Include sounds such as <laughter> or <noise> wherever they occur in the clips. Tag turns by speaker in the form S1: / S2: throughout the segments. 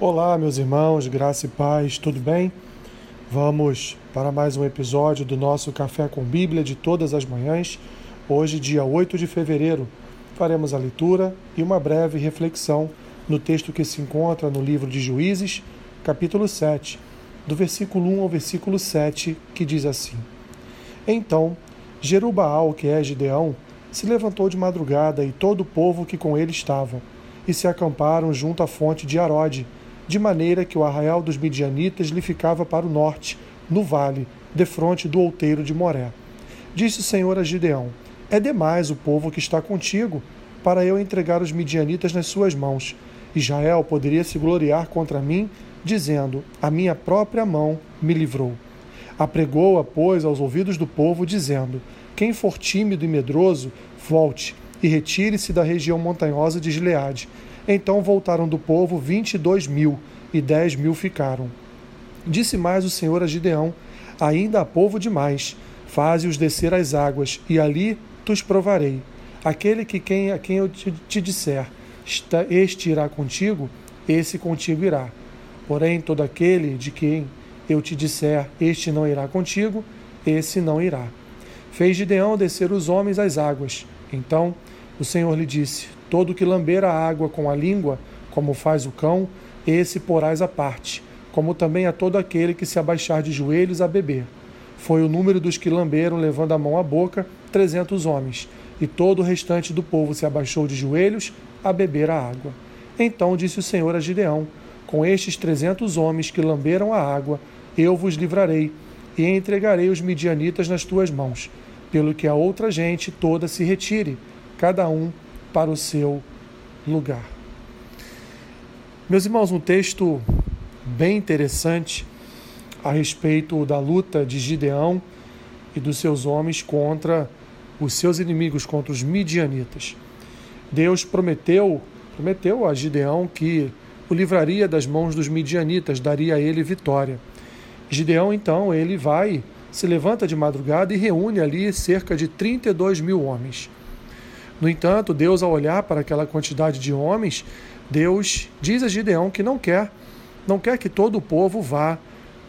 S1: Olá, meus irmãos, graça e paz, tudo bem? Vamos para mais um episódio do nosso Café com Bíblia de todas as manhãs. Hoje, dia 8 de fevereiro, faremos a leitura e uma breve reflexão no texto que se encontra no livro de Juízes, capítulo 7, do versículo 1 ao versículo 7, que diz assim: Então, Jerubaal, que é Gideão, se levantou de madrugada e todo o povo que com ele estava, e se acamparam junto à fonte de Arode de maneira que o arraial dos midianitas lhe ficava para o norte, no vale, defronte do outeiro de Moré. Disse o Senhor a Gideão: É demais o povo que está contigo, para eu entregar os midianitas nas suas mãos. Israel poderia se gloriar contra mim, dizendo: A minha própria mão me livrou. Apregou-a, pois, aos ouvidos do povo, dizendo: Quem for tímido e medroso, volte e retire-se da região montanhosa de Gileade então voltaram do povo vinte e dois mil, e dez mil ficaram. Disse mais o Senhor a Gideão: Ainda há povo demais, faze-os descer às águas, e ali os provarei. Aquele que quem, a quem eu te, te disser, este irá contigo, esse contigo irá. Porém, todo aquele de quem eu te disser, este não irá contigo, esse não irá. Fez Gideão descer os homens às águas. Então o Senhor lhe disse: Todo que lamber a água com a língua, como faz o cão, esse porás à parte, como também a todo aquele que se abaixar de joelhos a beber. Foi o número dos que lamberam, levando a mão à boca, trezentos homens, e todo o restante do povo se abaixou de joelhos a beber a água. Então disse o Senhor a Gideão: Com estes trezentos homens que lamberam a água, eu vos livrarei, e entregarei os midianitas nas tuas mãos, pelo que a outra gente toda se retire, cada um para o seu lugar. Meus irmãos, um texto bem interessante a respeito da luta de Gideão e dos seus homens contra os seus inimigos, contra os midianitas. Deus prometeu, prometeu a Gideão que o livraria das mãos dos midianitas, daria a ele vitória. Gideão, então, ele vai, se levanta de madrugada e reúne ali cerca de 32 mil homens. No entanto, Deus, ao olhar para aquela quantidade de homens, Deus diz a Gideão que não quer, não quer que todo o povo vá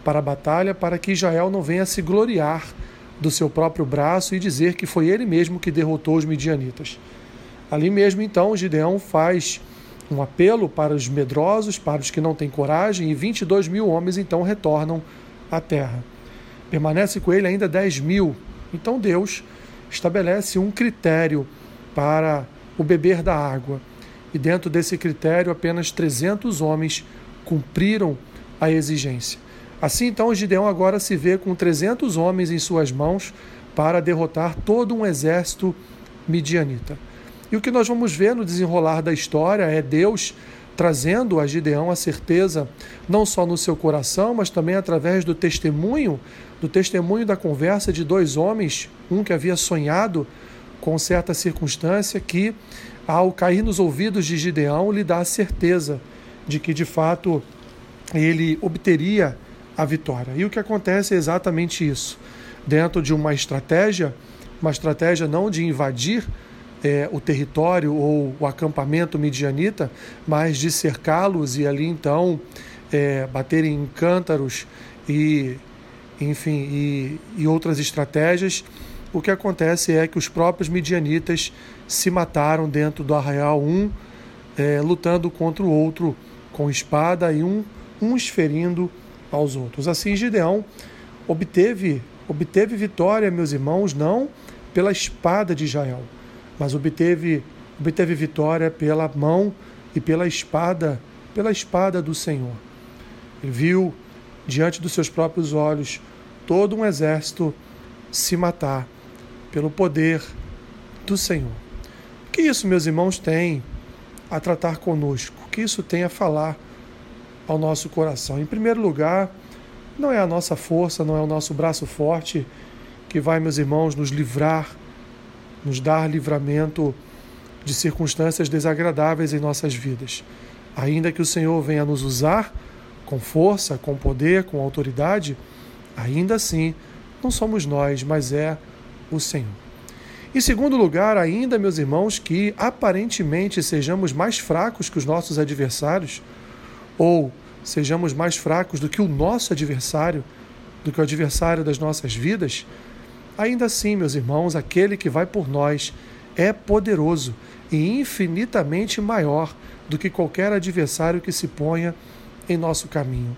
S1: para a batalha para que Israel não venha se gloriar do seu próprio braço e dizer que foi ele mesmo que derrotou os midianitas. Ali mesmo, então, Gideão faz um apelo para os medrosos, para os que não têm coragem, e 22 mil homens então retornam à terra. Permanece com ele ainda 10 mil. Então Deus estabelece um critério para o beber da água. E dentro desse critério, apenas 300 homens cumpriram a exigência. Assim, então, Gideão agora se vê com 300 homens em suas mãos para derrotar todo um exército midianita. E o que nós vamos ver no desenrolar da história é Deus trazendo a Gideão a certeza, não só no seu coração, mas também através do testemunho, do testemunho da conversa de dois homens, um que havia sonhado com certa circunstância que, ao cair nos ouvidos de Gideão, lhe dá a certeza de que de fato ele obteria a vitória. E o que acontece é exatamente isso. Dentro de uma estratégia, uma estratégia não de invadir é, o território ou o acampamento midianita, mas de cercá-los e ali então é, baterem em cântaros e, enfim, e, e outras estratégias o que acontece é que os próprios midianitas se mataram dentro do arraial, um é, lutando contra o outro com espada e um uns ferindo aos outros. Assim, Gideão obteve, obteve vitória, meus irmãos, não pela espada de Israel, mas obteve, obteve vitória pela mão e pela espada, pela espada do Senhor. Ele viu diante dos seus próprios olhos todo um exército se matar pelo poder do Senhor. Que isso, meus irmãos, tem a tratar conosco? Que isso tem a falar ao nosso coração? Em primeiro lugar, não é a nossa força, não é o nosso braço forte que vai, meus irmãos, nos livrar, nos dar livramento de circunstâncias desagradáveis em nossas vidas. Ainda que o Senhor venha nos usar com força, com poder, com autoridade, ainda assim não somos nós, mas é o Senhor. Em segundo lugar, ainda, meus irmãos, que aparentemente sejamos mais fracos que os nossos adversários, ou sejamos mais fracos do que o nosso adversário, do que o adversário das nossas vidas, ainda assim, meus irmãos, aquele que vai por nós é poderoso e infinitamente maior do que qualquer adversário que se ponha em nosso caminho,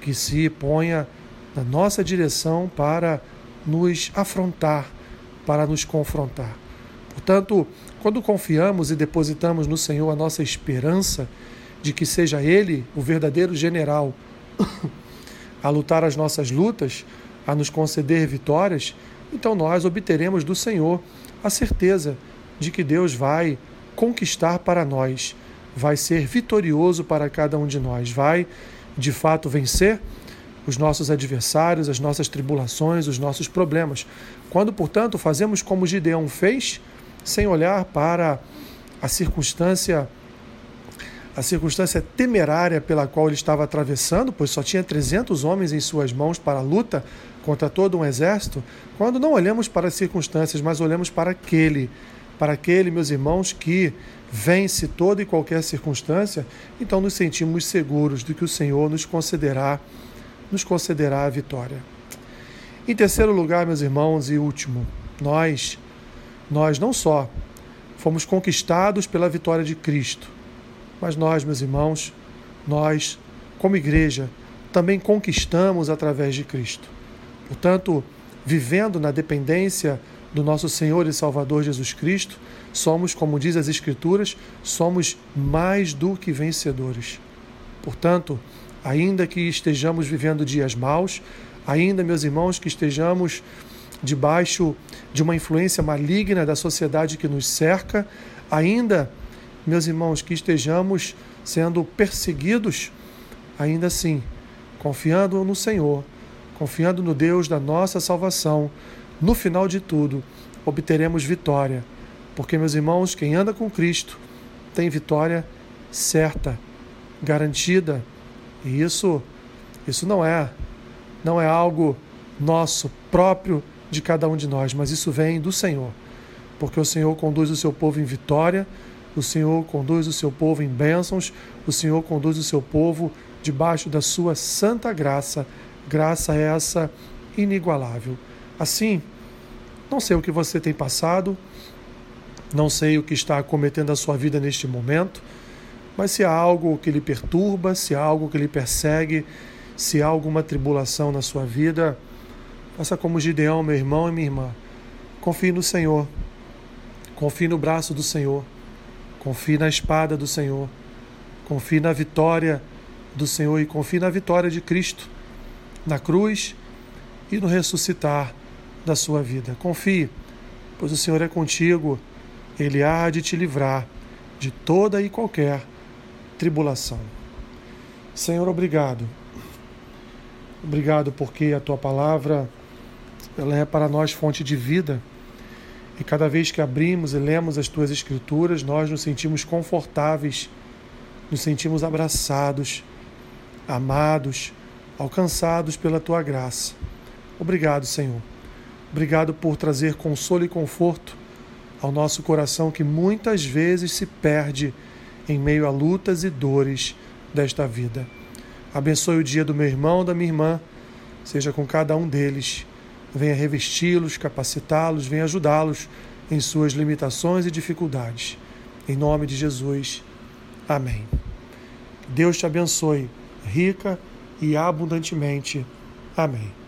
S1: que se ponha na nossa direção para nos afrontar, para nos confrontar. Portanto, quando confiamos e depositamos no Senhor a nossa esperança de que seja Ele o verdadeiro general <coughs> a lutar as nossas lutas, a nos conceder vitórias, então nós obteremos do Senhor a certeza de que Deus vai conquistar para nós, vai ser vitorioso para cada um de nós, vai de fato vencer os nossos adversários, as nossas tribulações, os nossos problemas. Quando, portanto, fazemos como Gideão fez, sem olhar para a circunstância a circunstância temerária pela qual ele estava atravessando, pois só tinha 300 homens em suas mãos para a luta contra todo um exército, quando não olhamos para as circunstâncias, mas olhamos para aquele, para aquele, meus irmãos, que vence toda e qualquer circunstância, então nos sentimos seguros de que o Senhor nos concederá nos concederá a vitória. Em terceiro lugar, meus irmãos, e último, nós, nós não só fomos conquistados pela vitória de Cristo, mas nós, meus irmãos, nós, como igreja, também conquistamos através de Cristo. Portanto, vivendo na dependência do nosso Senhor e Salvador Jesus Cristo, somos, como diz as Escrituras, somos mais do que vencedores. Portanto, ainda que estejamos vivendo dias maus, ainda, meus irmãos, que estejamos debaixo de uma influência maligna da sociedade que nos cerca, ainda, meus irmãos, que estejamos sendo perseguidos, ainda assim, confiando no Senhor, confiando no Deus da nossa salvação, no final de tudo, obteremos vitória. Porque, meus irmãos, quem anda com Cristo tem vitória certa, garantida e isso, isso não é, não é algo nosso, próprio de cada um de nós, mas isso vem do Senhor. Porque o Senhor conduz o seu povo em vitória, o Senhor conduz o seu povo em bênçãos, o Senhor conduz o seu povo debaixo da sua santa graça, graça essa inigualável. Assim, não sei o que você tem passado, não sei o que está acometendo a sua vida neste momento, mas se há algo que lhe perturba, se há algo que lhe persegue, se há alguma tribulação na sua vida, faça como Gideão, meu irmão e minha irmã. Confie no Senhor. Confie no braço do Senhor. Confie na espada do Senhor. Confie na vitória do Senhor e confie na vitória de Cristo na cruz e no ressuscitar da sua vida. Confie, pois o Senhor é contigo, ele há de te livrar de toda e qualquer tribulação. Senhor, obrigado. Obrigado porque a tua palavra ela é para nós fonte de vida. E cada vez que abrimos e lemos as tuas escrituras, nós nos sentimos confortáveis, nos sentimos abraçados, amados, alcançados pela tua graça. Obrigado, Senhor. Obrigado por trazer consolo e conforto ao nosso coração que muitas vezes se perde em meio a lutas e dores desta vida. Abençoe o dia do meu irmão, da minha irmã, seja com cada um deles. Venha revesti-los, capacitá-los, venha ajudá-los em suas limitações e dificuldades. Em nome de Jesus. Amém. Deus te abençoe rica e abundantemente. Amém.